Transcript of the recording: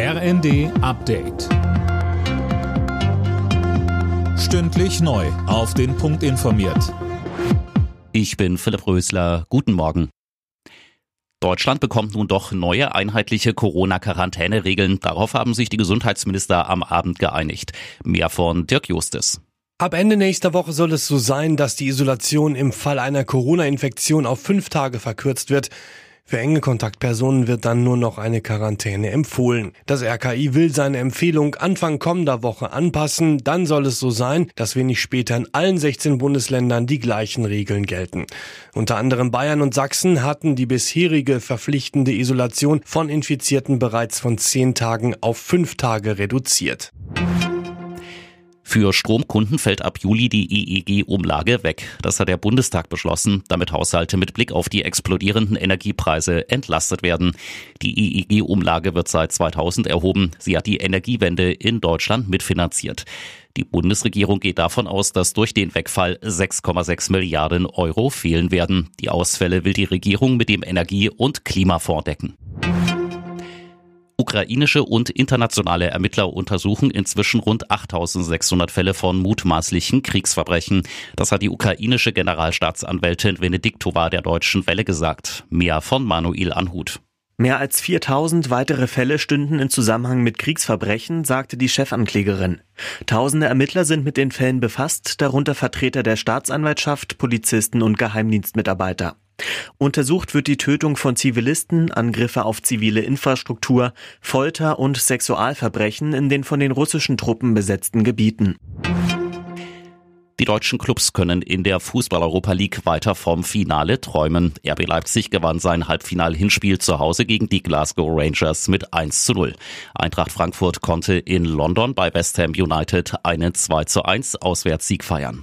RND Update. Stündlich neu. Auf den Punkt informiert. Ich bin Philipp Rösler. Guten Morgen. Deutschland bekommt nun doch neue einheitliche Corona-Quarantäneregeln. Darauf haben sich die Gesundheitsminister am Abend geeinigt. Mehr von Dirk Justis. Ab Ende nächster Woche soll es so sein, dass die Isolation im Fall einer Corona-Infektion auf fünf Tage verkürzt wird. Für enge Kontaktpersonen wird dann nur noch eine Quarantäne empfohlen. Das RKI will seine Empfehlung Anfang kommender Woche anpassen. Dann soll es so sein, dass wenig später in allen 16 Bundesländern die gleichen Regeln gelten. Unter anderem Bayern und Sachsen hatten die bisherige verpflichtende Isolation von Infizierten bereits von zehn Tagen auf fünf Tage reduziert. Für Stromkunden fällt ab Juli die EEG-Umlage weg. Das hat der Bundestag beschlossen, damit Haushalte mit Blick auf die explodierenden Energiepreise entlastet werden. Die EEG-Umlage wird seit 2000 erhoben. Sie hat die Energiewende in Deutschland mitfinanziert. Die Bundesregierung geht davon aus, dass durch den Wegfall 6,6 Milliarden Euro fehlen werden. Die Ausfälle will die Regierung mit dem Energie- und Klimafonds decken. Ukrainische und internationale Ermittler untersuchen inzwischen rund 8600 Fälle von mutmaßlichen Kriegsverbrechen. Das hat die ukrainische Generalstaatsanwältin Venediktova der Deutschen Welle gesagt. Mehr von Manuel Anhut. Mehr als 4000 weitere Fälle stünden in Zusammenhang mit Kriegsverbrechen, sagte die Chefanklägerin. Tausende Ermittler sind mit den Fällen befasst, darunter Vertreter der Staatsanwaltschaft, Polizisten und Geheimdienstmitarbeiter. Untersucht wird die Tötung von Zivilisten, Angriffe auf zivile Infrastruktur, Folter und Sexualverbrechen in den von den russischen Truppen besetzten Gebieten. Die deutschen Clubs können in der Fußball-Europa League weiter vom Finale träumen. RB Leipzig gewann sein Halbfinal-Hinspiel zu Hause gegen die Glasgow Rangers mit 1 zu 0. Eintracht Frankfurt konnte in London bei West Ham United einen 2 zu 1 Auswärtssieg feiern.